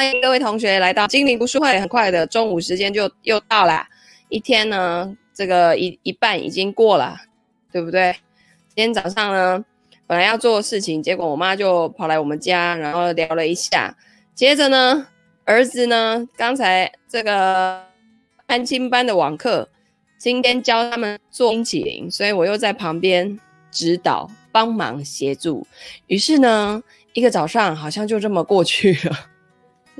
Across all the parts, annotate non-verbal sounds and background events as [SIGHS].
欢迎各位同学来到精灵读书会。很快的中午时间就又到了，一天呢，这个一一半已经过了，对不对？今天早上呢，本来要做事情，结果我妈就跑来我们家，然后聊了一下。接着呢，儿子呢，刚才这个安亲班的网课，今天教他们做冰淇淋，所以我又在旁边指导、帮忙协助。于是呢，一个早上好像就这么过去了。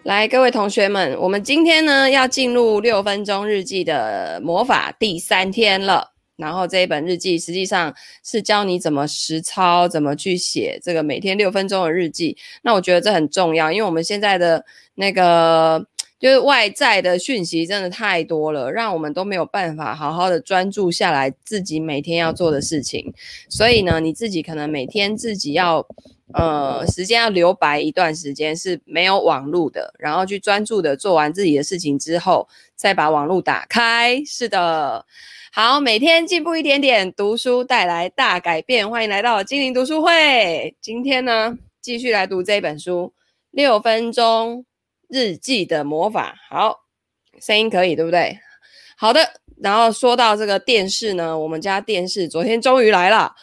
来，各位同学们，我们今天呢要进入六分钟日记的魔法第三天了。然后这一本日记实际上是教你怎么实操，怎么去写这个每天六分钟的日记。那我觉得这很重要，因为我们现在的那个就是外在的讯息真的太多了，让我们都没有办法好好的专注下来自己每天要做的事情。所以呢，你自己可能每天自己要。呃，时间要留白一段时间是没有网络的，然后去专注的做完自己的事情之后，再把网络打开。是的，好，每天进步一点点，读书带来大改变。欢迎来到精灵读书会。今天呢，继续来读这本书《六分钟日记的魔法》。好，声音可以，对不对？好的。然后说到这个电视呢，我们家电视昨天终于来了。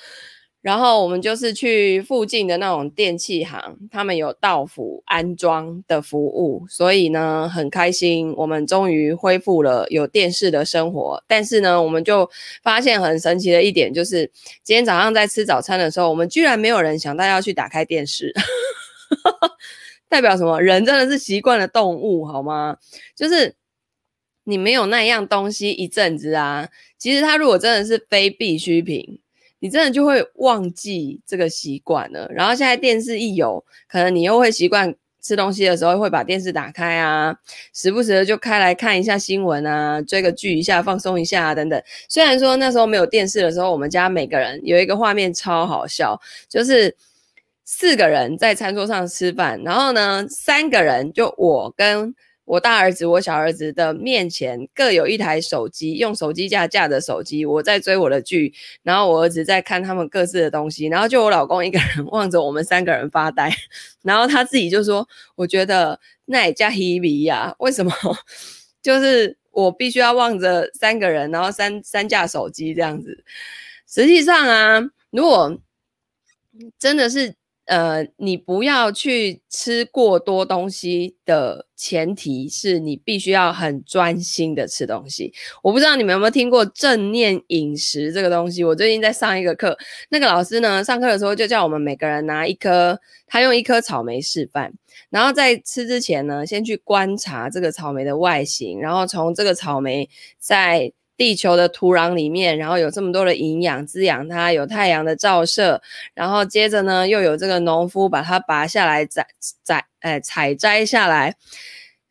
然后我们就是去附近的那种电器行，他们有到府安装的服务，所以呢很开心，我们终于恢复了有电视的生活。但是呢，我们就发现很神奇的一点，就是今天早上在吃早餐的时候，我们居然没有人想到要去打开电视，[LAUGHS] 代表什么？人真的是习惯了动物，好吗？就是你没有那样东西一阵子啊，其实它如果真的是非必需品。你真的就会忘记这个习惯了，然后现在电视一有，可能你又会习惯吃东西的时候会把电视打开啊，时不时的就开来看一下新闻啊，追个剧一下，放松一下啊，等等。虽然说那时候没有电视的时候，我们家每个人有一个画面超好笑，就是四个人在餐桌上吃饭，然后呢，三个人就我跟。我大儿子、我小儿子的面前各有一台手机，用手机架架着手机，我在追我的剧，然后我儿子在看他们各自的东西，然后就我老公一个人 [LAUGHS] 望着我们三个人发呆，然后他自己就说：“我觉得那也叫 Hebe 呀，为什么？[LAUGHS] 就是我必须要望着三个人，然后三三架手机这样子。实际上啊，如果真的是……呃，你不要去吃过多东西的前提是你必须要很专心的吃东西。我不知道你们有没有听过正念饮食这个东西？我最近在上一个课，那个老师呢，上课的时候就叫我们每个人拿一颗，他用一颗草莓示范，然后在吃之前呢，先去观察这个草莓的外形，然后从这个草莓在。地球的土壤里面，然后有这么多的营养滋养它，有太阳的照射，然后接着呢，又有这个农夫把它拔下来摘摘，哎，采摘下来，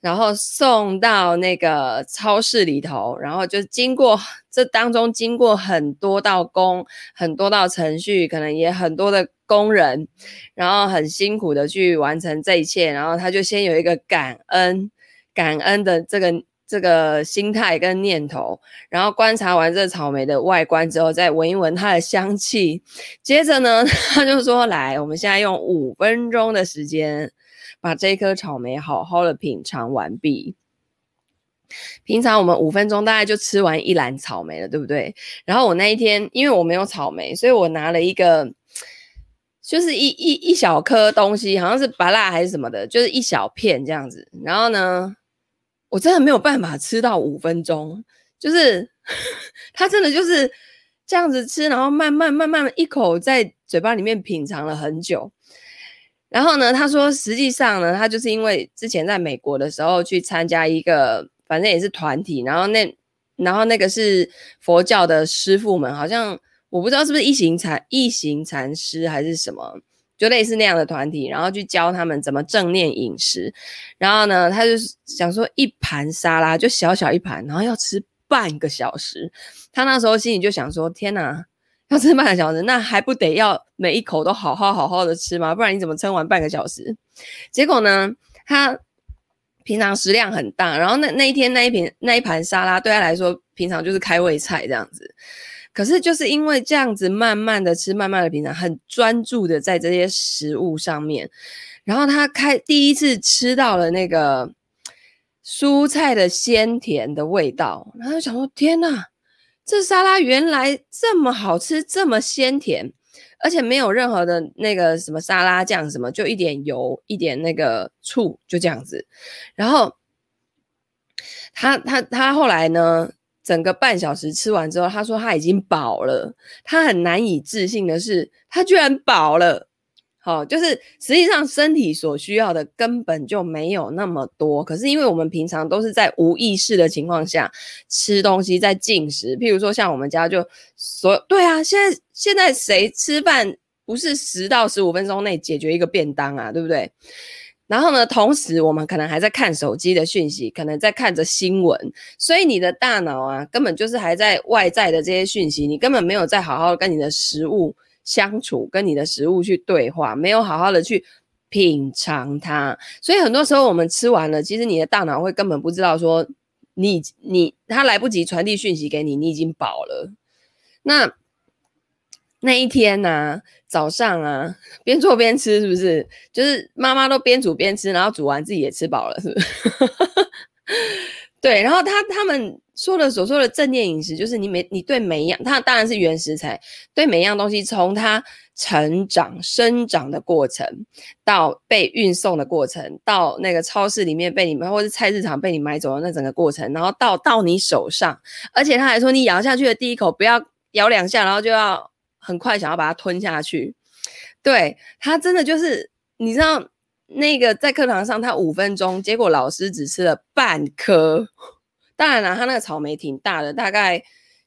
然后送到那个超市里头，然后就经过这当中经过很多道工，很多道程序，可能也很多的工人，然后很辛苦的去完成这一切，然后他就先有一个感恩感恩的这个。这个心态跟念头，然后观察完这草莓的外观之后，再闻一闻它的香气。接着呢，[LAUGHS] 他就说：“来，我们现在用五分钟的时间，把这颗草莓好好的品尝完毕。平常我们五分钟大概就吃完一篮草莓了，对不对？然后我那一天，因为我没有草莓，所以我拿了一个，就是一一一小颗东西，好像是芭乐还是什么的，就是一小片这样子。然后呢，我真的没有办法吃到五分钟，就是 [LAUGHS] 他真的就是这样子吃，然后慢慢慢慢一口在嘴巴里面品尝了很久。然后呢，他说实际上呢，他就是因为之前在美国的时候去参加一个，反正也是团体，然后那然后那个是佛教的师傅们，好像我不知道是不是一行禅一行禅师还是什么。就类似那样的团体，然后去教他们怎么正念饮食。然后呢，他就想说一盘沙拉就小小一盘，然后要吃半个小时。他那时候心里就想说：天哪，要吃半个小时，那还不得要每一口都好好好好的吃吗？不然你怎么撑完半个小时？结果呢，他平常食量很大，然后那那一天那一瓶那一盘沙拉对他来说，平常就是开胃菜这样子。可是就是因为这样子，慢慢的吃，慢慢的品尝，很专注的在这些食物上面，然后他开第一次吃到了那个蔬菜的鲜甜的味道，然后想说：天哪，这沙拉原来这么好吃，这么鲜甜，而且没有任何的那个什么沙拉酱什么，就一点油，一点那个醋，就这样子。然后他他他后来呢，整个半小时吃完之后，他说他已经饱了。他很难以置信的是，他居然饱了。好，就是实际上身体所需要的根本就没有那么多。可是因为我们平常都是在无意识的情况下吃东西，在进食。譬如说，像我们家就所对啊，现在现在谁吃饭不是十到十五分钟内解决一个便当啊，对不对？然后呢，同时我们可能还在看手机的讯息，可能在看着新闻，所以你的大脑啊，根本就是还在外在的这些讯息，你根本没有在好好跟你的食物相处，跟你的食物去对话，没有好好的去品尝它。所以很多时候我们吃完了，其实你的大脑会根本不知道说你你他来不及传递讯息给你，你已经饱了。那。那一天呢、啊，早上啊，边做边吃，是不是？就是妈妈都边煮边吃，然后煮完自己也吃饱了，是不是？[LAUGHS] 对。然后他他们说的所说的正念饮食，就是你每你对每一样，它当然是原食材，对每一样东西，从它成长生长的过程，到被运送的过程，到那个超市里面被你们，或是菜市场被你买走的那整个过程，然后到到你手上，而且他还说，你咬下去的第一口不要咬两下，然后就要。很快想要把它吞下去，对，他真的就是你知道那个在课堂上他五分钟，结果老师只吃了半颗。当然了，他那个草莓挺大的，大概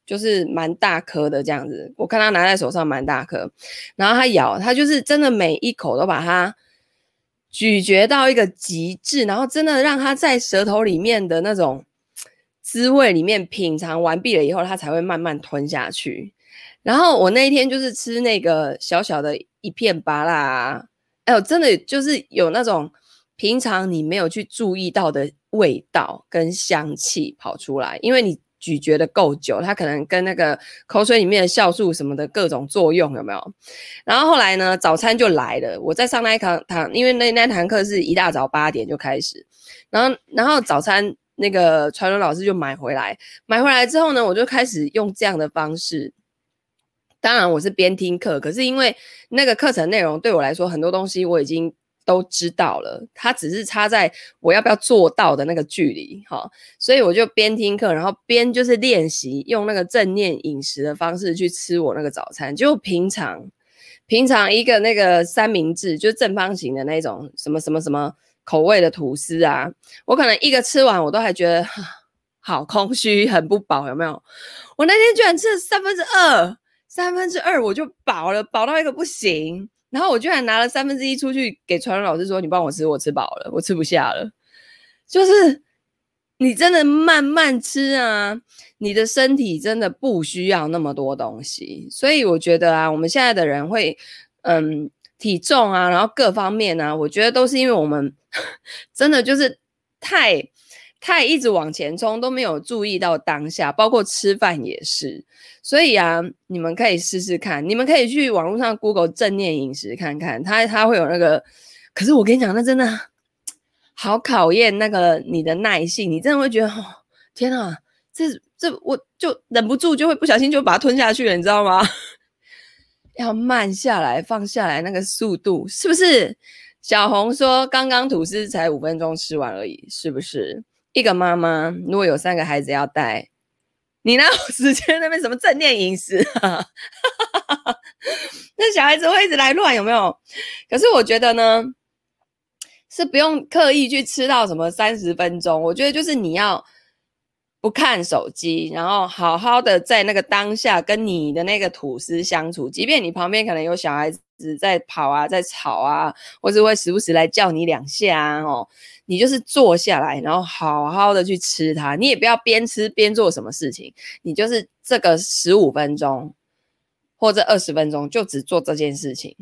就是蛮大颗的这样子。我看他拿在手上蛮大颗，然后他咬，他就是真的每一口都把它咀嚼到一个极致，然后真的让他在舌头里面的那种滋味里面品尝完毕了以后，他才会慢慢吞下去。然后我那一天就是吃那个小小的一片芭乐啊，哎呦，真的就是有那种平常你没有去注意到的味道跟香气跑出来，因为你咀嚼的够久，它可能跟那个口水里面的酵素什么的各种作用有没有？然后后来呢，早餐就来了，我在上那一堂堂，因为那那堂课是一大早八点就开始，然后然后早餐那个传伦老师就买回来，买回来之后呢，我就开始用这样的方式。当然我是边听课，可是因为那个课程内容对我来说很多东西我已经都知道了，它只是差在我要不要做到的那个距离，哈，所以我就边听课，然后边就是练习用那个正念饮食的方式去吃我那个早餐。就平常平常一个那个三明治，就是正方形的那种什么什么什么口味的吐司啊，我可能一个吃完我都还觉得 [SIGHS] 好空虚，很不饱，有没有？我那天居然吃了三分之二。三分之二我就饱了，饱到一个不行。然后我居然拿了三分之一出去给传文老师说：“你帮我吃，我吃饱了，我吃不下了。”就是你真的慢慢吃啊，你的身体真的不需要那么多东西。所以我觉得啊，我们现在的人会，嗯，体重啊，然后各方面啊，我觉得都是因为我们 [LAUGHS] 真的就是太。他也一直往前冲，都没有注意到当下，包括吃饭也是。所以啊，你们可以试试看，你们可以去网络上 Google 正念饮食看看，它它会有那个。可是我跟你讲，那真的好考验那个你的耐性，你真的会觉得，哦，天啊，这这我就忍不住就会不小心就把它吞下去了，你知道吗？[LAUGHS] 要慢下来，放下来那个速度，是不是？小红说，刚刚吐司才五分钟吃完而已，是不是？一个妈妈如果有三个孩子要带，你哪有时间那边什么正念饮食啊？[LAUGHS] 那小孩子会一直来乱，有没有？可是我觉得呢，是不用刻意去吃到什么三十分钟。我觉得就是你要不看手机，然后好好的在那个当下跟你的那个吐司相处，即便你旁边可能有小孩子在跑啊，在吵啊，或是会时不时来叫你两下啊，哦。你就是坐下来，然后好好的去吃它。你也不要边吃边做什么事情，你就是这个十五分钟或者二十分钟，就只做这件事情。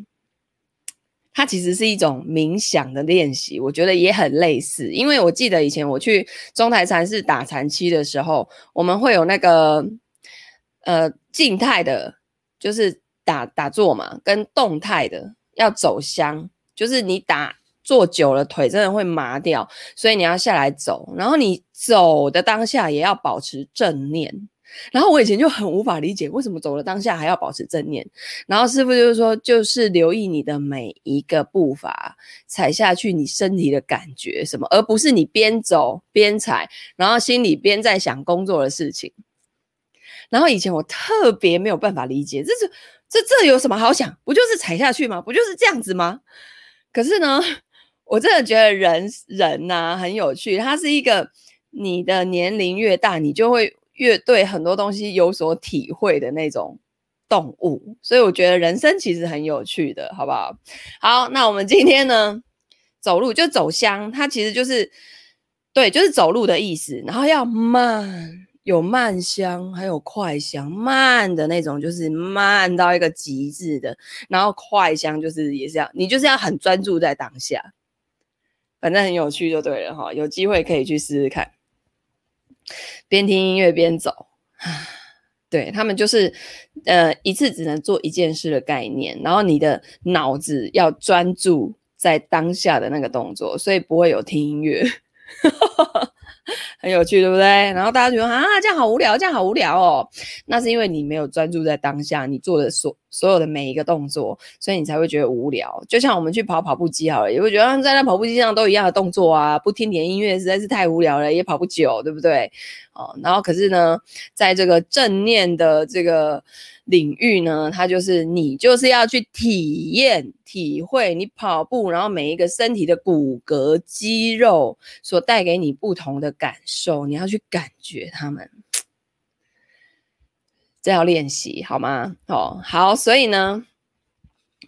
它其实是一种冥想的练习，我觉得也很类似。因为我记得以前我去中台禅寺打禅七的时候，我们会有那个呃静态的，就是打打坐嘛，跟动态的要走香，就是你打。坐久了腿真的会麻掉，所以你要下来走，然后你走的当下也要保持正念。然后我以前就很无法理解，为什么走的当下还要保持正念。然后师傅就是说，就是留意你的每一个步伐，踩下去你身体的感觉什么，而不是你边走边踩，然后心里边在想工作的事情。然后以前我特别没有办法理解，这是这这有什么好想？不就是踩下去吗？不就是这样子吗？可是呢，我真的觉得人人呐、很有趣，它是一个你的年龄越大，你就会。越对很多东西有所体会的那种动物，所以我觉得人生其实很有趣的，好不好？好，那我们今天呢，走路就走香，它其实就是对，就是走路的意思。然后要慢，有慢香，还有快香。慢的那种就是慢到一个极致的，然后快香就是也是要你就是要很专注在当下，反正很有趣就对了哈。有机会可以去试试看。边听音乐边走，[SIGHS] 对，他们就是，呃，一次只能做一件事的概念，然后你的脑子要专注在当下的那个动作，所以不会有听音乐。很有趣，对不对？然后大家觉得啊，这样好无聊，这样好无聊哦。那是因为你没有专注在当下，你做的所所有的每一个动作，所以你才会觉得无聊。就像我们去跑跑步机好了，也会觉得在那跑步机上都一样的动作啊，不听点音乐实在是太无聊了，也跑不久，对不对？哦，然后可是呢，在这个正念的这个。领域呢，它就是你就是要去体验、体会你跑步，然后每一个身体的骨骼、肌肉所带给你不同的感受，你要去感觉它们，这要练习好吗？哦，好，所以呢，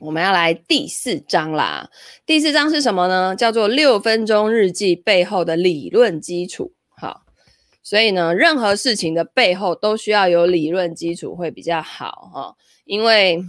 我们要来第四章啦。第四章是什么呢？叫做六分钟日记背后的理论基础。好所以呢，任何事情的背后都需要有理论基础会比较好哈，因为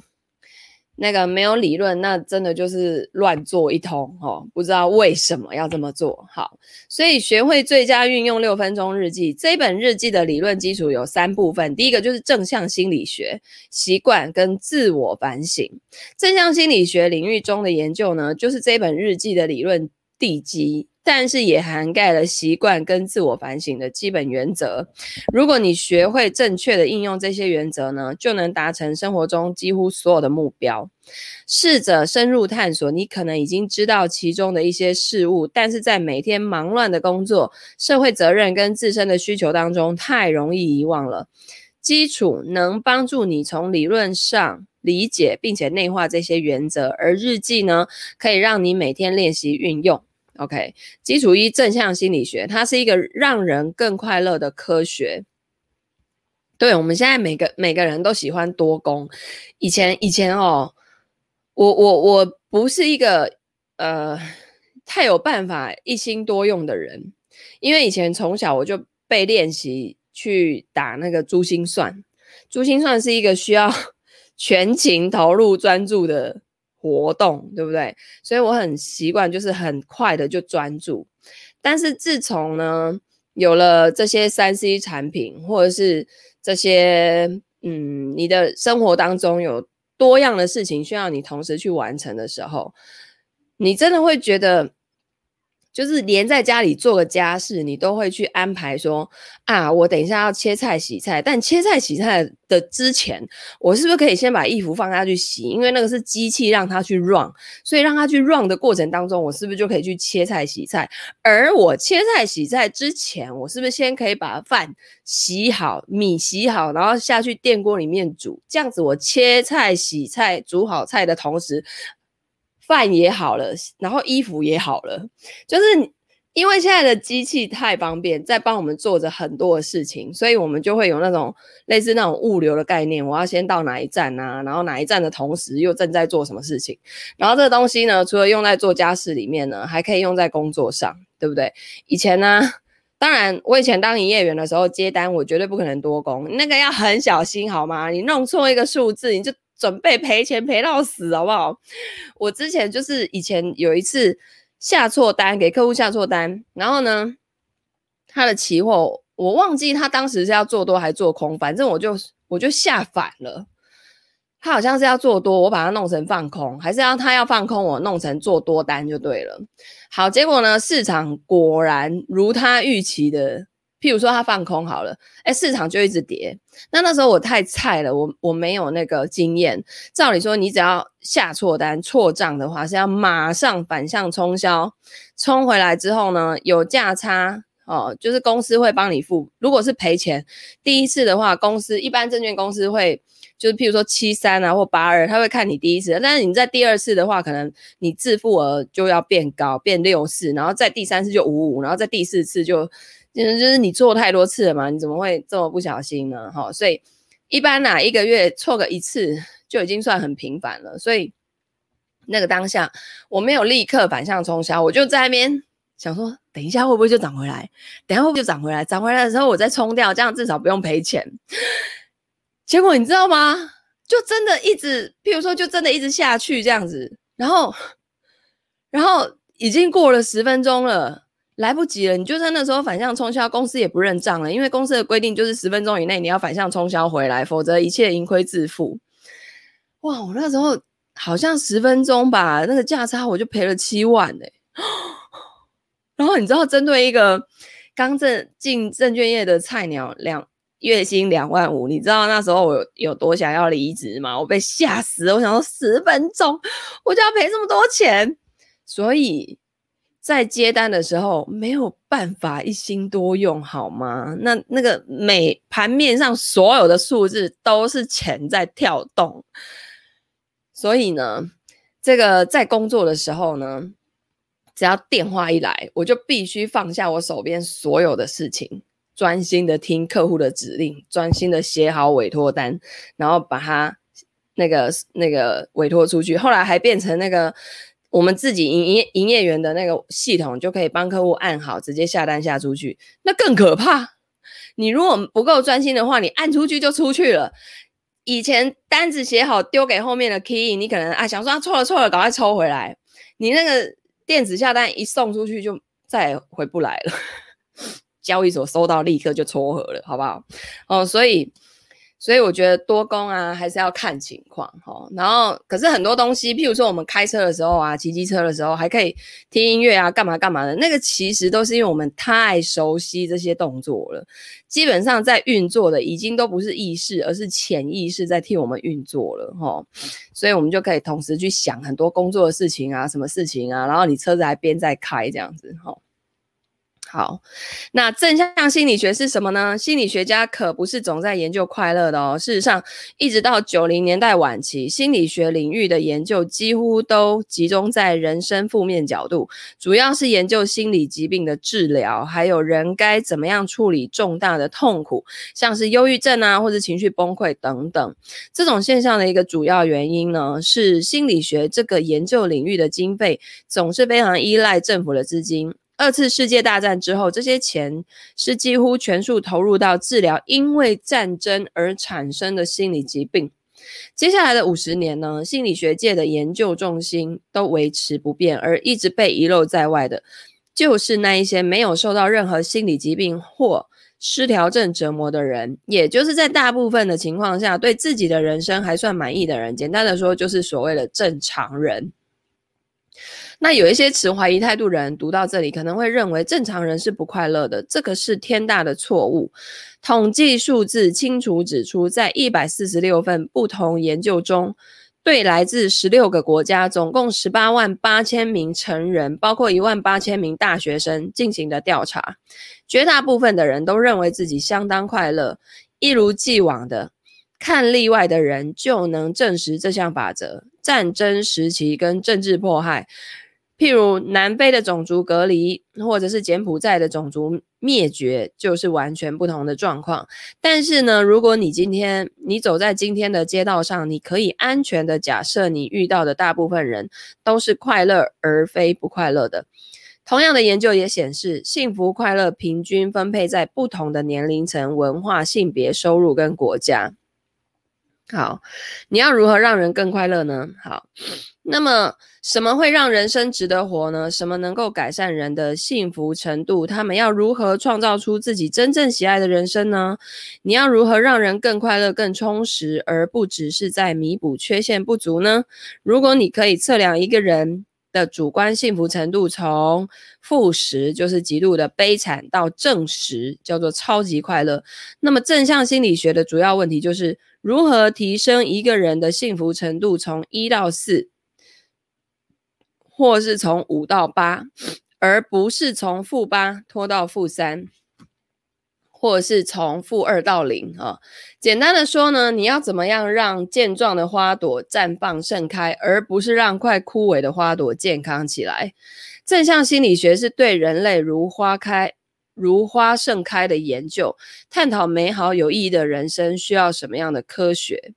那个没有理论，那真的就是乱做一通哦，不知道为什么要这么做。好，所以学会最佳运用六分钟日记，这本日记的理论基础有三部分，第一个就是正向心理学、习惯跟自我反省。正向心理学领域中的研究呢，就是这本日记的理论地基。但是也涵盖了习惯跟自我反省的基本原则。如果你学会正确的应用这些原则呢，就能达成生活中几乎所有的目标。试着深入探索，你可能已经知道其中的一些事物，但是在每天忙乱的工作、社会责任跟自身的需求当中，太容易遗忘了。基础能帮助你从理论上理解并且内化这些原则，而日记呢，可以让你每天练习运用。OK，基础一正向心理学，它是一个让人更快乐的科学。对，我们现在每个每个人都喜欢多工。以前以前哦，我我我不是一个呃太有办法一心多用的人，因为以前从小我就被练习去打那个珠心算。珠心算是一个需要 [LAUGHS] 全情投入专注的。活动对不对？所以我很习惯，就是很快的就专注。但是自从呢，有了这些三 C 产品，或者是这些嗯，你的生活当中有多样的事情需要你同时去完成的时候，你真的会觉得。就是连在家里做个家事，你都会去安排说啊，我等一下要切菜洗菜，但切菜洗菜的之前，我是不是可以先把衣服放下去洗？因为那个是机器让它去 run，所以让它去 run 的过程当中，我是不是就可以去切菜洗菜？而我切菜洗菜之前，我是不是先可以把饭洗好、米洗好，然后下去电锅里面煮？这样子，我切菜洗菜煮好菜的同时。饭也好了，然后衣服也好了，就是因为现在的机器太方便，在帮我们做着很多的事情，所以我们就会有那种类似那种物流的概念。我要先到哪一站啊？然后哪一站的同时又正在做什么事情？然后这个东西呢，除了用在做家事里面呢，还可以用在工作上，对不对？以前呢，[LAUGHS] 当然我以前当营业员的时候接单，我绝对不可能多工，那个要很小心，好吗？你弄错一个数字，你就。准备赔钱赔到死，好不好？我之前就是以前有一次下错单，给客户下错单，然后呢，他的期货我忘记他当时是要做多还做空，反正我就我就下反了。他好像是要做多，我把它弄成放空，还是要他要放空，我弄成做多单就对了。好，结果呢，市场果然如他预期的，譬如说他放空好了，诶，市场就一直跌。那那时候我太菜了，我我没有那个经验。照理说，你只要下错单、错账的话，是要马上反向冲销，冲回来之后呢，有价差。哦，就是公司会帮你付。如果是赔钱，第一次的话，公司一般证券公司会就是譬如说七三啊或八二，他会看你第一次。但是你在第二次的话，可能你自付额就要变高，变六四，然后在第三次就五五，然后在第四次就就是就是你做太多次了嘛，你怎么会这么不小心呢？哈、所以一般呐，一个月错个一次就已经算很频繁了。所以那个当下我没有立刻反向冲销，我就在那边。想说，等一下会不会就涨回来？等一下会不会就涨回来？涨回来的时候我再冲掉，这样至少不用赔钱。结果你知道吗？就真的一直，譬如说，就真的一直下去这样子。然后，然后已经过了十分钟了，来不及了。你就在那时候反向冲销，公司也不认账了，因为公司的规定就是十分钟以内你要反向冲销回来，否则一切盈亏自负。哇，我那时候好像十分钟吧，那个价差我就赔了七万哎、[GASPS] 然后你知道，针对一个刚正进证券业的菜鸟，两月薪两万五，你知道那时候我有，有多想要离职吗？我被吓死了！我想说十分钟我就要赔这么多钱，所以在接单的时候没有办法一心多用，好吗？那那个每盘面上所有的数字都是钱在跳动，所以呢，这个在工作的时候呢。只要电话一来，我就必须放下我手边所有的事情，专心的听客户的指令，专心的写好委托单，然后把它那个那个委托出去。后来还变成那个我们自己营业营业员的那个系统，就可以帮客户按好，直接下单下出去。那更可怕，你如果不够专心的话，你按出去就出去了。以前单子写好丢给后面的 key，你可能啊想说啊错了错了，赶快抽回来。你那个。电子下单一送出去就再也回不来了，[LAUGHS] 交易所收到立刻就撮合了，好不好？哦，所以所以我觉得多工啊还是要看情况哈、然后可是很多东西，譬如说我们开车的时候啊，骑机车的时候还可以听音乐啊，干嘛干嘛的，那个其实都是因为我们太熟悉这些动作了。基本上在运作的已经都不是意识，而是潜意识在替我们运作了哈，所以我们就可以同时去想很多工作的事情啊，什么事情啊，然后你车子还边在开这样子齁。好，那正向心理学是什么呢？心理学家可不是总在研究快乐的哦。事实上，一直到九零年代晚期，心理学领域的研究几乎都集中在人生负面角度，主要是研究心理疾病的治疗，还有人该怎么样处理重大的痛苦，像是忧郁症啊，或者情绪崩溃等等。这种现象的一个主要原因呢，是心理学这个研究领域的经费总是非常依赖政府的资金。二次世界大战之后，这些钱是几乎全数投入到治疗因为战争而产生的心理疾病。接下来的五十年呢，心理学界的研究重心都维持不变，而一直被遗漏在外的，就是那一些没有受到任何心理疾病或失调症折磨的人，也就是在大部分的情况下对自己的人生还算满意的人。简单的说，就是所谓的正常人。那有一些持怀疑态度人读到这里，可能会认为正常人是不快乐的，这个是天大的错误。统计数字清楚指出，在一百四十六份不同研究中，对来自十六个国家，总共十八万八千名成人，包括一万八千名大学生进行的调查，绝大部分的人都认为自己相当快乐。一如既往的，看例外的人就能证实这项法则：战争时期跟政治迫害。譬如南非的种族隔离，或者是柬埔寨的种族灭绝，就是完全不同的状况。但是呢，如果你今天你走在今天的街道上，你可以安全的假设你遇到的大部分人都是快乐而非不快乐的。同样的研究也显示，幸福快乐平均分配在不同的年龄层、文化、性别、收入跟国家。好，你要如何让人更快乐呢？好，那么什么会让人生值得活呢？什么能够改善人的幸福程度？他们要如何创造出自己真正喜爱的人生呢？你要如何让人更快乐、更充实，而不只是在弥补缺陷不足呢？如果你可以测量一个人的主观幸福程度，从负十就是极度的悲惨，到正十叫做超级快乐，那么正向心理学的主要问题就是。如何提升一个人的幸福程度，从一到四，或是从五到八，而不是从负八拖到负三，或者是从负二到零啊？简单的说呢，你要怎么样让健壮的花朵绽放盛开，而不是让快枯萎的花朵健康起来？正向心理学是对人类如花开。如花盛开的研究，探讨美好有意义的人生需要什么样的科学？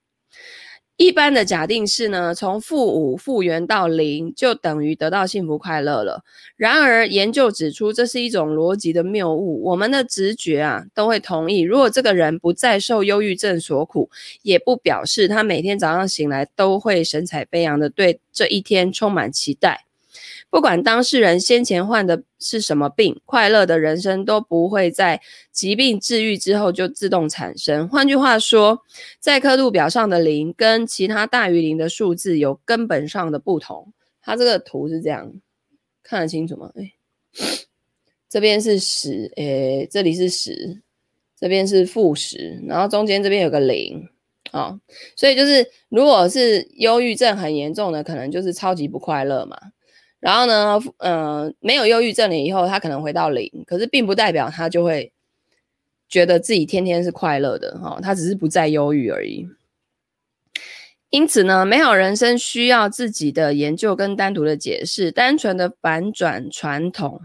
一般的假定是呢，从负五复原到零就等于得到幸福快乐了。然而，研究指出这是一种逻辑的谬误。我们的直觉啊，都会同意，如果这个人不再受忧郁症所苦，也不表示他每天早上醒来都会神采飞扬的对这一天充满期待。不管当事人先前患的是什么病，快乐的人生都不会在疾病治愈之后就自动产生。换句话说，在刻度表上的零跟其他大于零的数字有根本上的不同。它这个图是这样，看得清楚吗？哎，这边是十，哎，这里是十，这边是负十，然后中间这边有个零，哦，所以就是如果是忧郁症很严重的，可能就是超级不快乐嘛。然后呢，嗯、呃，没有忧郁症了以后，他可能回到零，可是并不代表他就会觉得自己天天是快乐的哈、他只是不再忧郁而已。因此呢，美好人生需要自己的研究跟单独的解释，单纯的反转传统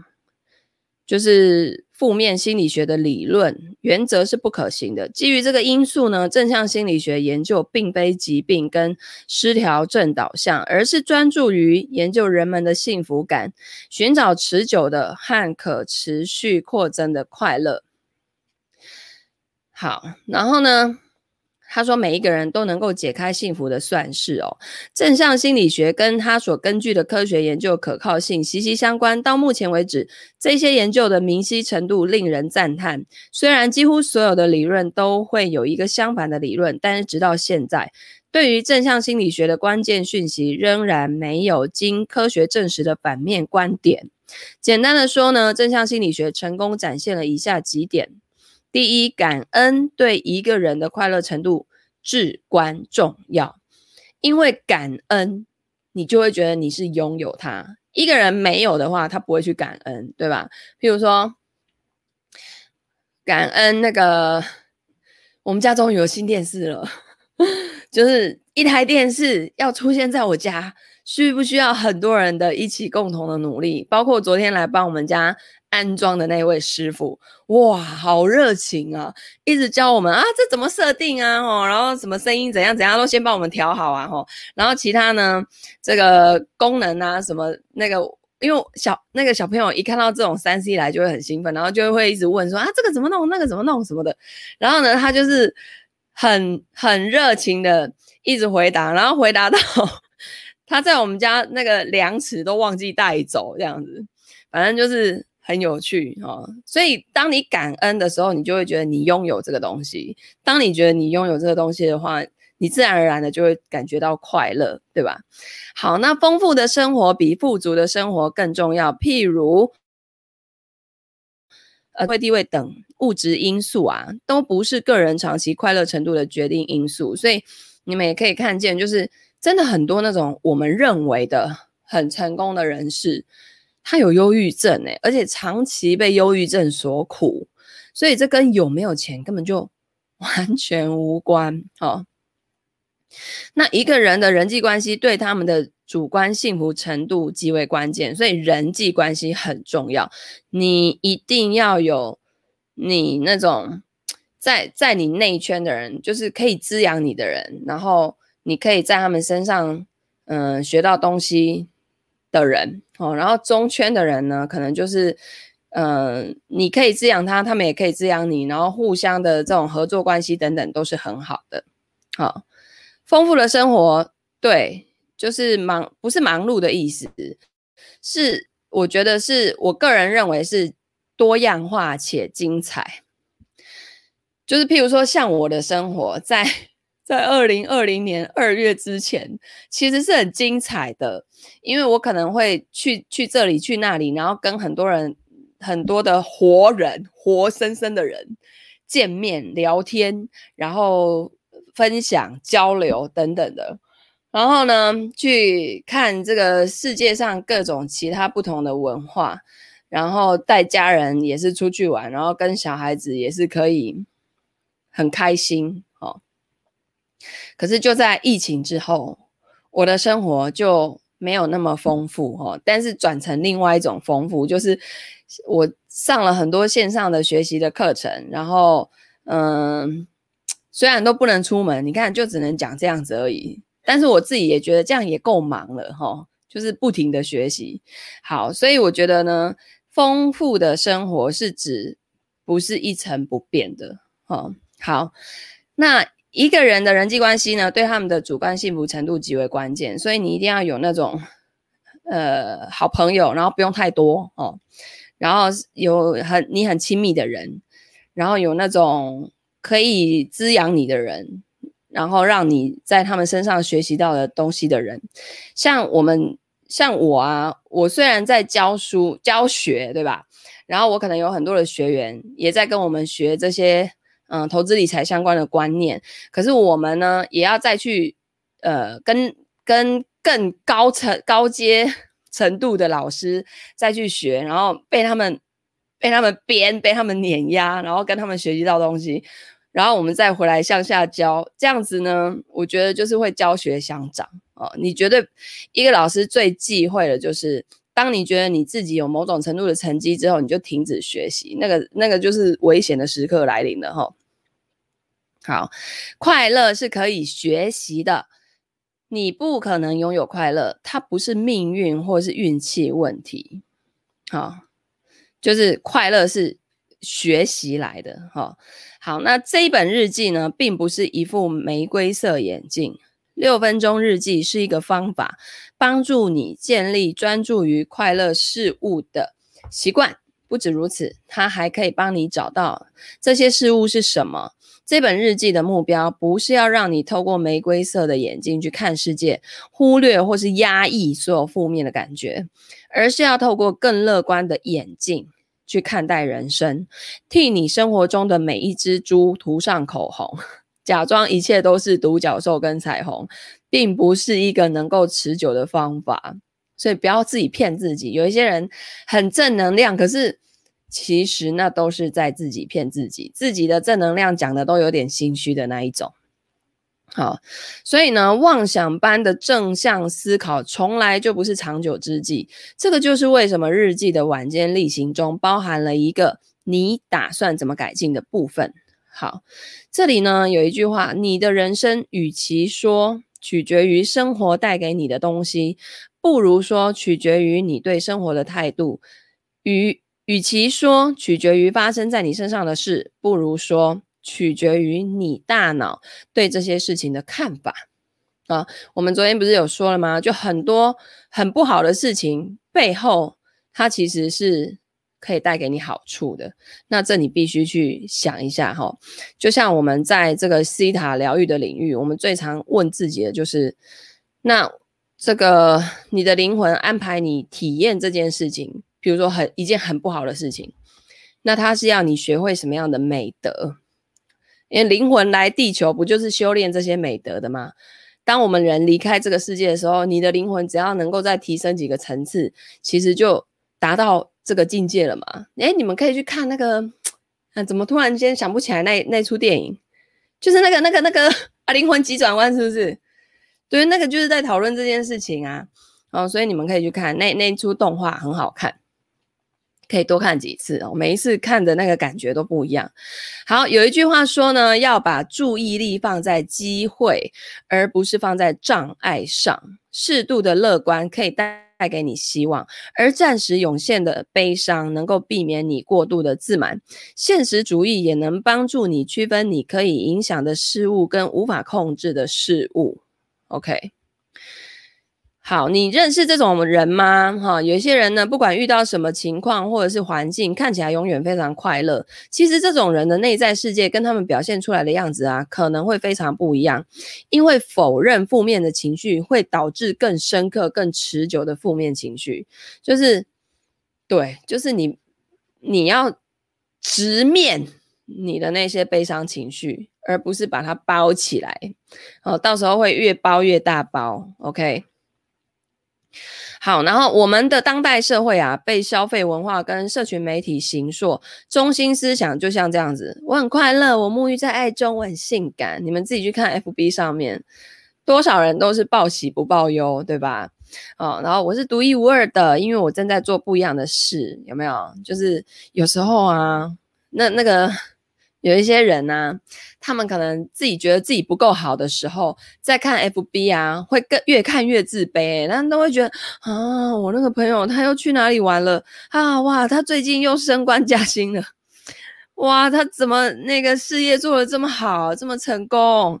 就是。负面心理学的理论原则是不可行的。基于这个因素呢，正向心理学研究并非疾病跟失调症导向，而是专注于研究人们的幸福感，寻找持久的和可持续扩增的快乐。好，然后呢？他说：“每一个人都能够解开幸福的算式哦。正向心理学跟他所根据的科学研究可靠性息息相关。到目前为止，这些研究的明晰程度令人赞叹。虽然几乎所有的理论都会有一个相反的理论，但是直到现在，对于正向心理学的关键讯息仍然没有经科学证实的反面观点。简单的说呢，正向心理学成功展现了以下几点。”第一，感恩对一个人的快乐程度至关重要，因为感恩，你就会觉得你是拥有它。一个人没有的话，他不会去感恩，对吧？譬如说，感恩那个，我们家终于有新电视了，[LAUGHS] 就是一台电视要出现在我家，需不需要很多人的一起共同的努力？包括昨天来帮我们家。安装的那位师傅，哇，好热情啊！一直教我们啊，这怎么设定啊？吼，然后什么声音怎样怎样都先帮我们调好啊！吼，然后其他呢，这个功能啊，什么那个，因为小那个小朋友一看到这种三 C 来就会很兴奋，然后就会一直问说啊，这个怎么弄？那个怎么弄？什么的。然后呢，他就是很很热情的一直回答，然后回答到他在我们家那个量尺都忘记带走这样子，反正就是。很有趣哈，所以当你感恩的时候，你就会觉得你拥有这个东西。当你觉得你拥有这个东西的话，你自然而然的就会感觉到快乐，对吧？好，那丰富的生活比富足的生活更重要。譬如，呃，会地位等物质因素啊，都不是个人长期快乐程度的决定因素。所以你们也可以看见，就是真的很多那种我们认为的很成功的人士。他有忧郁症诶，而且长期被忧郁症所苦，所以这跟有没有钱根本就 [LAUGHS] 完全无关。哦，那一个人的人际关系对他们的主观幸福程度极为关键，所以人际关系很重要。你一定要有你那种在在你内圈的人，就是可以滋养你的人，然后你可以在他们身上嗯、学到东西的人。哦，然后中圈的人呢，可能就是，嗯、你可以滋养他，他们也可以滋养你，然后互相的这种合作关系等等都是很好的。好，丰富的生活，对，就是忙，不是忙碌的意思，是我觉得是我个人认为是多样化且精彩。就是譬如说，像我的生活在在二零二零年二月之前，其实是很精彩的，因为我可能会去去这里去那里，然后跟很多人很多的活人活生生的人见面聊天，然后分享交流等等的，然后呢，去看这个世界上各种其他不同的文化，然后带家人也是出去玩，然后跟小孩子也是可以。很开心，可是就在疫情之后，我的生活就没有那么丰富哦。但是转成另外一种丰富，就是我上了很多线上的学习的课程，然后嗯，虽然都不能出门，你看就只能讲这样子而已。但是我自己也觉得这样也够忙了哈，就是不停的学习。好，所以我觉得呢，丰富的生活是指不是一成不变的哦。好，那一个人的人际关系呢，对他们的主观幸福程度极为关键，所以你一定要有那种呃好朋友，然后不用太多哦，然后有很你很亲密的人，然后有那种可以滋养你的人，然后让你在他们身上学习到的东西的人，像我们像我啊，我虽然在教书教学，对吧？然后我可能有很多的学员也在跟我们学这些。嗯，投资理财相关的观念，可是我们呢，也要再去呃，跟跟更高层、高阶 [LAUGHS] 程度的老师再去学，然后被他们被他们编，被他们碾压，然后跟他们学习到东西，然后我们再回来向下教，这样子呢，我觉得就是会教学相长哦。你觉得一个老师最忌讳的就是，当你觉得你自己有某种程度的成绩之后，你就停止学习，那个那个就是危险的时刻来临了哈。好，快乐是可以学习的。你不可能拥有快乐，它不是命运或是运气问题。好，就是快乐是学习来的。哈，好，那这一本日记呢，并不是一副玫瑰色眼镜。六分钟日记是一个方法，帮助你建立专注于快乐事物的习惯。不止如此，它还可以帮你找到这些事物是什么。这本日记的目标不是要让你透过玫瑰色的眼镜去看世界，忽略或是压抑所有负面的感觉，而是要透过更乐观的眼镜去看待人生，替你生活中的每一只猪涂上口红，假装一切都是独角兽跟彩虹，并不是一个能够持久的方法。所以不要自己骗自己。有一些人很正能量，可是。其实那都是在自己骗自己，自己的正能量讲的都有点心虚的那一种。好，所以呢，妄想般的正向思考从来就不是长久之计。这个就是为什么日记的晚间例行中包含了一个你打算怎么改进的部分。好，这里呢有一句话：你的人生与其说取决于生活带给你的东西，不如说取决于你对生活的态度与。与其说取决于发生在你身上的事，不如说取决于你大脑对这些事情的看法啊。我们昨天不是有说了吗？就很多很不好的事情背后，它其实是可以带给你好处的。那这你必须去想一下哈。就像我们在这个西塔疗愈的领域，我们最常问自己的就是：那这个你的灵魂安排你体验这件事情。比如说很一件很不好的事情，那他是要你学会什么样的美德？因为灵魂来地球不就是修炼这些美德的吗？当我们人离开这个世界的时候，你的灵魂只要能够再提升几个层次，其实就达到这个境界了嘛。诶，你们可以去看那个，啊，怎么突然间想不起来那那出电影？就是那个那个那个啊，灵魂急转弯是不是？对，那个就是在讨论这件事情啊。哦，所以你们可以去看那那出动画，很好看。可以多看几次哦，每一次看的那个感觉都不一样。好，有一句话说呢，要把注意力放在机会，而不是放在障碍上。适度的乐观可以带带给你希望，而暂时涌现的悲伤能够避免你过度的自满。现实主义也能帮助你区分你可以影响的事物跟无法控制的事物。OK。好，你认识这种人吗？哈，有些人呢，不管遇到什么情况或者是环境，看起来永远非常快乐。其实这种人的内在世界跟他们表现出来的样子啊，可能会非常不一样。因为否认负面的情绪，会导致更深刻、更持久的负面情绪。就是，对，就是你，你要直面你的那些悲伤情绪，而不是把它包起来。哦，到时候会越包越大包。OK。好，然后我们的当代社会啊，被消费文化跟社群媒体形塑，中心思想就像这样子：我很快乐，我沐浴在爱中，我很性感。你们自己去看 FB 上面，多少人都是报喜不报忧，对吧？哦，然后我是独一无二的，因为我正在做不一样的事，有没有？就是有时候啊，那那个。有一些人呢、啊，他们可能自己觉得自己不够好的时候，在看 FB 啊，会更越看越自卑，他都会觉得啊，我那个朋友他又去哪里玩了啊？哇，他最近又升官加薪了，哇，他怎么那个事业做的这么好，这么成功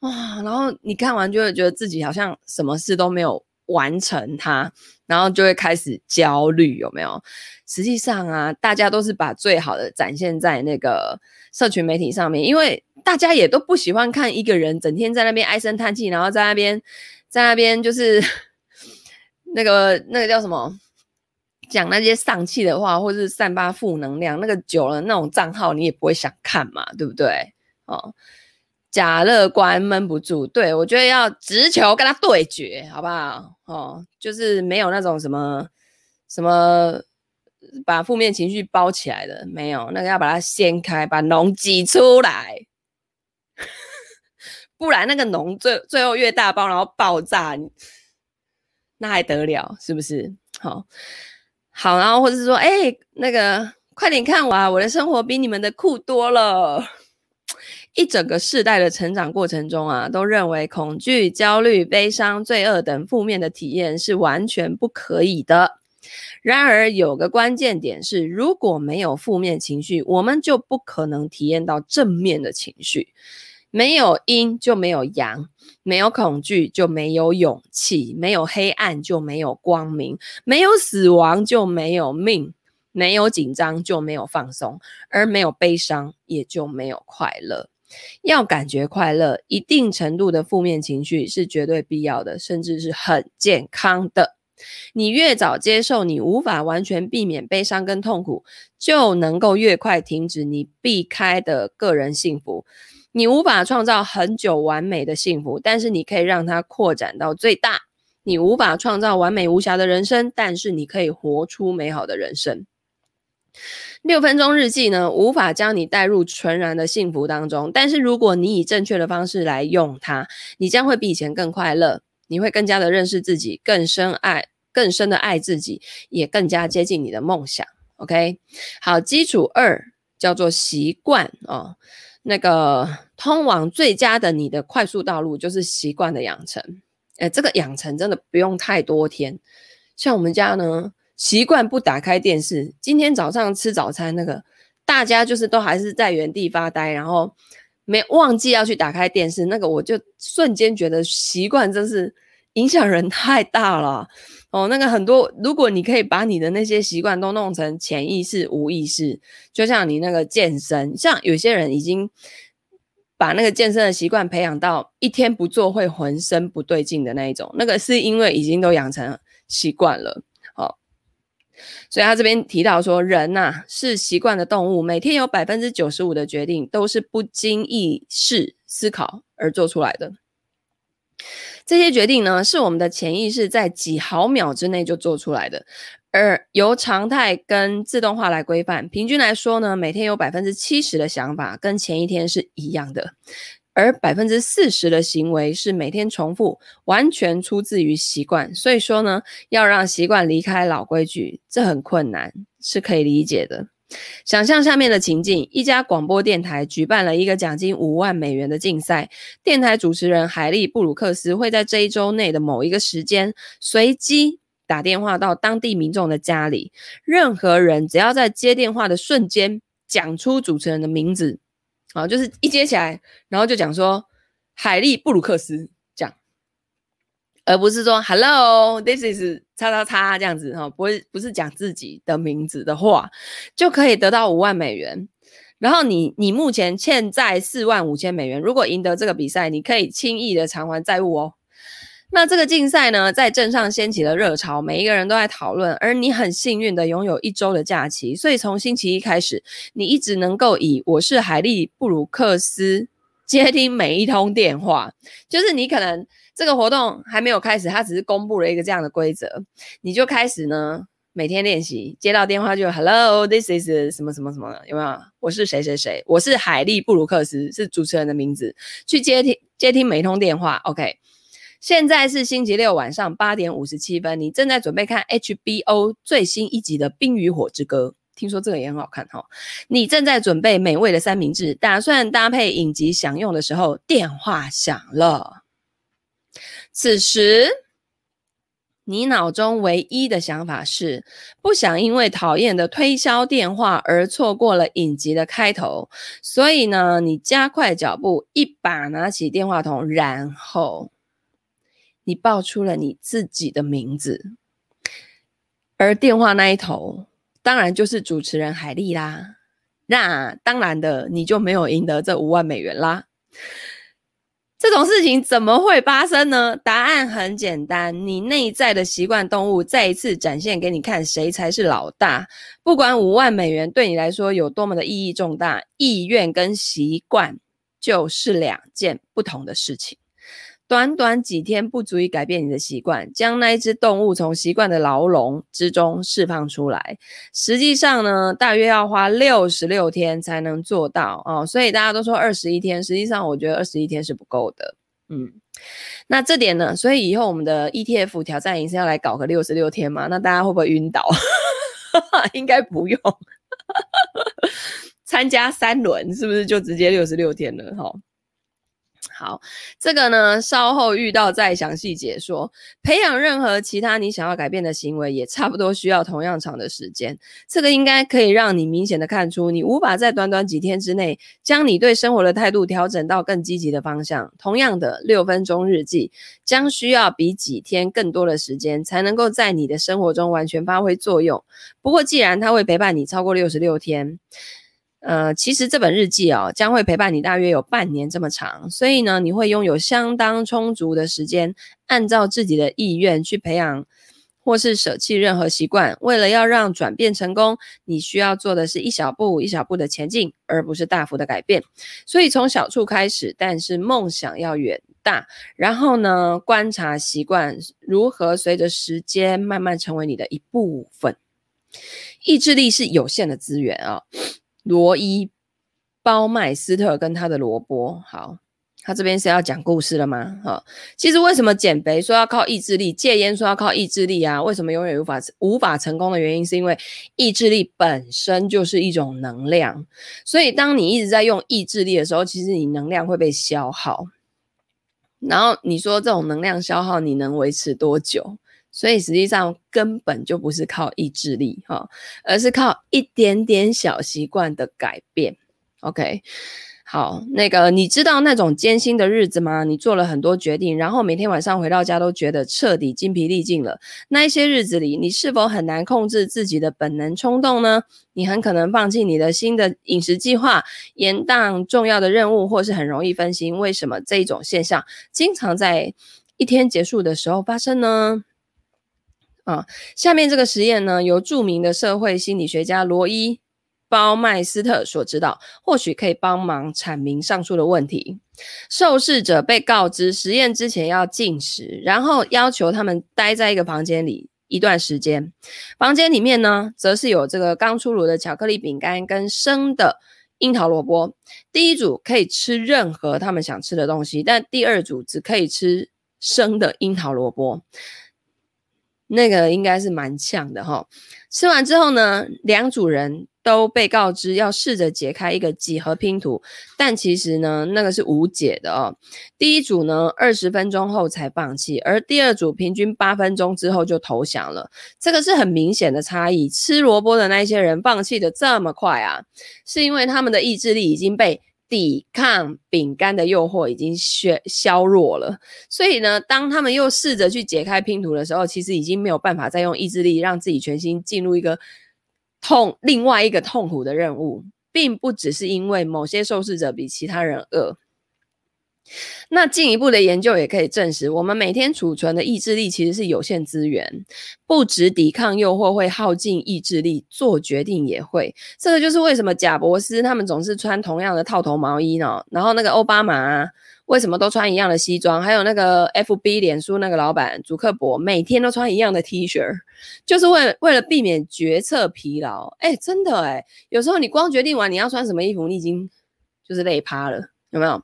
哇？然后你看完就会觉得自己好像什么事都没有完成它，然后就会开始焦虑，有没有？实际上啊，大家都是把最好的展现在那个。社群媒体上面，因为大家也都不喜欢看一个人整天在那边唉声叹气，然后在那边在那边就是 [LAUGHS] 那个那个叫什么，讲那些丧气的话，或是散发负能量，那个久了那种账号你也不会想看嘛，对不对？哦，假乐观闷不住，对，我觉得要直球跟他对决，好不好？哦，就是没有那种什么什么。把负面情绪包起来的没有，那个要把它掀开，把脓挤出来，不然那个脓最最后越大包，然后爆炸，那还得了？是不是？好，好，然后或者是说，哎、那个快点看我啊，我的生活比你们的酷多了。一整个世代的成长过程中啊，都认为恐惧、焦虑、悲伤、罪恶等负面的体验是完全不可以的。然而，有个关键点是，如果没有负面情绪，我们就不可能体验到正面的情绪。没有阴就没有阳，没有恐惧就没有勇气，没有黑暗就没有光明，没有死亡就没有命，没有紧张就没有放松，而没有悲伤也就没有快乐。要感觉快乐，一定程度的负面情绪是绝对必要的，甚至是很健康的。你越早接受你无法完全避免悲伤跟痛苦，就能够越快停止你避开的个人幸福。你无法创造很久完美的幸福，但是你可以让它扩展到最大。你无法创造完美无瑕的人生，但是你可以活出美好的人生。六分钟日记呢，无法将你带入纯然的幸福当中，但是如果你以正确的方式来用它，你将会比以前更快乐。你会更加的认识自己，更深爱，更深的爱自己，也更加接近你的梦想。OK，好，基础二叫做习惯哦。那个通往最佳的你的快速道路就是习惯的养成。诶，这个养成真的不用太多天。像我们家呢，习惯不打开电视。今天早上吃早餐，那个大家就是都还是在原地发呆，然后。没忘记要去打开电视，那个我就瞬间觉得习惯真是影响人太大了哦。那个很多，如果你可以把你的那些习惯都弄成潜意识、无意识，就像你那个健身，像有些人已经把那个健身的习惯培养到一天不做会浑身不对劲的那一种，那个是因为已经都养成习惯了。所以他这边提到说，人呐、是习惯的动物，每天有百分之九十五的决定都是不经意识思考而做出来的。这些决定呢，是我们的潜意识在几毫秒之内就做出来的，而由常态跟自动化来规范。平均来说呢，每天有百分之七十的想法跟前一天是一样的。而百分之四十的行为是每天重复，完全出自于习惯。所以说呢，要让习惯离开老规矩，这很困难，是可以理解的。想象下面的情境：一家广播电台举办了一个奖金五万美元的竞赛，电台主持人海莉布鲁克斯会在这一周内的某一个时间，随机打电话到当地民众的家里，任何人只要在接电话的瞬间讲出主持人的名字，啊，就是一接起来，然后就讲说海利布鲁克斯这样，而不是说 Hello，this is 叉叉叉这样子哈，不会不是讲自己的名字的话，就可以得到五万美元。然后你你目前欠债四万五千美元，如果赢得这个比赛，你可以轻易的偿还债务哦。那这个竞赛呢，在镇上掀起了热潮，每一个人都在讨论。而你很幸运的拥有一周的假期，所以从星期一开始，你一直能够以“我是海利布鲁克斯”接听每一通电话。就是你可能这个活动还没有开始，他只是公布了一个这样的规则，你就开始呢。每天练习，接到电话就 Hello，this is 什么什么什么，有没有？我是谁谁谁，我是海利布鲁克斯，是主持人的名字。去接听接听每一通电话。OK，现在是星期六晚上八点五十七分，你正在准备看 HBO 最新一集的《冰与火之歌》，听说这个也很好看哈。你正在准备美味的三明治，打算搭配影集享用的时候，电话响了。此时。你脑中唯一的想法是不想因为讨厌的推销电话而错过了影集的开头，所以呢，你加快脚步，一把拿起电话筒，然后你报出了你自己的名字，而电话那一头当然就是主持人海莉啦。那当然的，你就没有赢得这五万美元啦。这种事情怎么会发生呢？答案很简单，你内在的习惯动物再一次展现给你看，谁才是老大。不管五万美元对你来说有多么的意义重大，意愿跟习惯就是两件不同的事情。短短几天不足以改变你的习惯，将那一只动物从习惯的牢笼之中释放出来。实际上呢，大约要花六十六天才能做到哦。所以大家都说二十一天，实际上我觉得二十一天是不够的。嗯，那这点呢，所以以后我们的 ETF 挑战营是要来搞个六十六天嘛？那大家会不会晕倒？[LAUGHS] 应该不用，[LAUGHS] 参加三轮是不是就直接六十六天了？哈。好，这个呢，稍后遇到再详细解说。培养任何其他你想要改变的行为，也差不多需要同样长的时间。这个应该可以让你明显的看出，你无法在短短几天之内，将你对生活的态度调整到更积极的方向。同样的，六分钟日记将需要比几天更多的时间，才能够在你的生活中完全发挥作用。不过，既然它会陪伴你超过六十六天。呃，其实这本日记哦，将会陪伴你大约有半年这么长，所以呢，你会拥有相当充足的时间，按照自己的意愿去培养或是舍弃任何习惯。为了要让转变成功，你需要做的是一小步一小步的前进，而不是大幅的改变。所以从小处开始，但是梦想要远大。然后呢，观察习惯如何随着时间慢慢成为你的一部分。意志力是有限的资源啊、罗伊·鲍麦斯特跟他的萝卜，好，他这边是要讲故事了吗？好，其实为什么减肥说要靠意志力，戒烟说要靠意志力啊？为什么永远无法无法成功的原因，是因为意志力本身就是一种能量，所以当你一直在用意志力的时候，其实你能量会被消耗。然后你说这种能量消耗，你能维持多久？所以实际上根本就不是靠意志力哈，而是靠一点点小习惯的改变。OK，好，那个你知道那种艰辛的日子吗？你做了很多决定，然后每天晚上回到家都觉得彻底精疲力尽了。那一些日子里，你是否很难控制自己的本能冲动呢？你很可能放弃你的新的饮食计划，延宕重要的任务，或是很容易分心。为什么这种现象经常在一天结束的时候发生呢？啊，下面这个实验呢，由著名的社会心理学家罗伊·包麦斯特所指导，或许可以帮忙阐明上述的问题。受试者被告知实验之前要禁食，然后要求他们待在一个房间里一段时间。房间里面呢，则是有这个刚出炉的巧克力饼干跟生的樱桃萝卜。第一组可以吃任何他们想吃的东西，但第二组只可以吃生的樱桃萝卜。那个应该是蛮呛的哈。吃完之后呢，两组人都被告知要试着解开一个几何拼图，但其实呢，那个是无解的哦。第一组呢，二十分钟后才放弃，而第二组平均八分钟之后就投降了。这个是很明显的差异。吃萝卜的那些人放弃的这么快啊，是因为他们的意志力已经被抵抗饼干的诱惑已经削削弱了。所以呢，当他们又试着去解开拼图的时候，其实已经没有办法再用意志力让自己全心进入一个。痛，另外一个痛苦的任务，并不只是因为某些受试者比其他人饿。那进一步的研究也可以证实，我们每天储存的意志力其实是有限资源，不止抵抗诱惑会耗尽意志力，做决定也会。这个就是为什么贾伯斯他们总是穿同样的套头毛衣呢？然后那个奥巴马啊。为什么都穿一样的西装？还有那个 FB 脸书那个老板祖克伯，每天都穿一样的 T 恤，就是为了为了避免决策疲劳。哎，真的哎，有时候你光决定完你要穿什么衣服，你已经就是累趴了，有没有？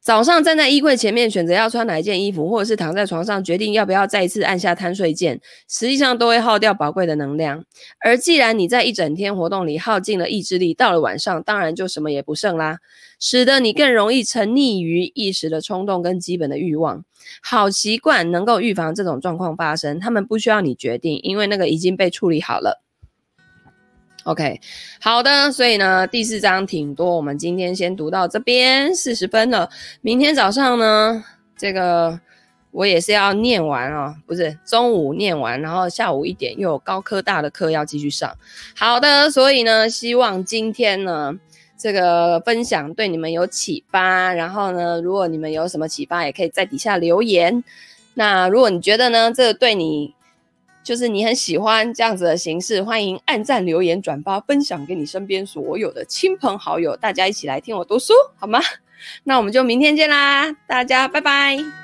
早上站在衣柜前面选择要穿哪一件衣服，或者是躺在床上决定要不要再一次按下贪睡键，实际上都会耗掉宝贵的能量。而既然你在一整天活动里耗尽了意志力，到了晚上当然就什么也不剩啦，使得你更容易沉溺于一时的冲动跟基本的欲望。好习惯能够预防这种状况发生，他们不需要你决定，因为那个已经被处理好了。OK，好的，所以呢，第四章挺多，我们今天先读到这边，四十分了。明天早上呢，这个我也是要念完哦，不是中午念完，然后下午一点又有高科大的课要继续上。好的，所以呢，希望今天呢，这个分享对你们有启发。然后呢，如果你们有什么启发，也可以在底下留言。那如果你觉得呢，这个对你。就是你很喜欢这样子的形式，欢迎按赞、留言、转发、分享给你身边所有的亲朋好友，大家一起来听我读书，好吗？那我们就明天见啦，大家拜拜。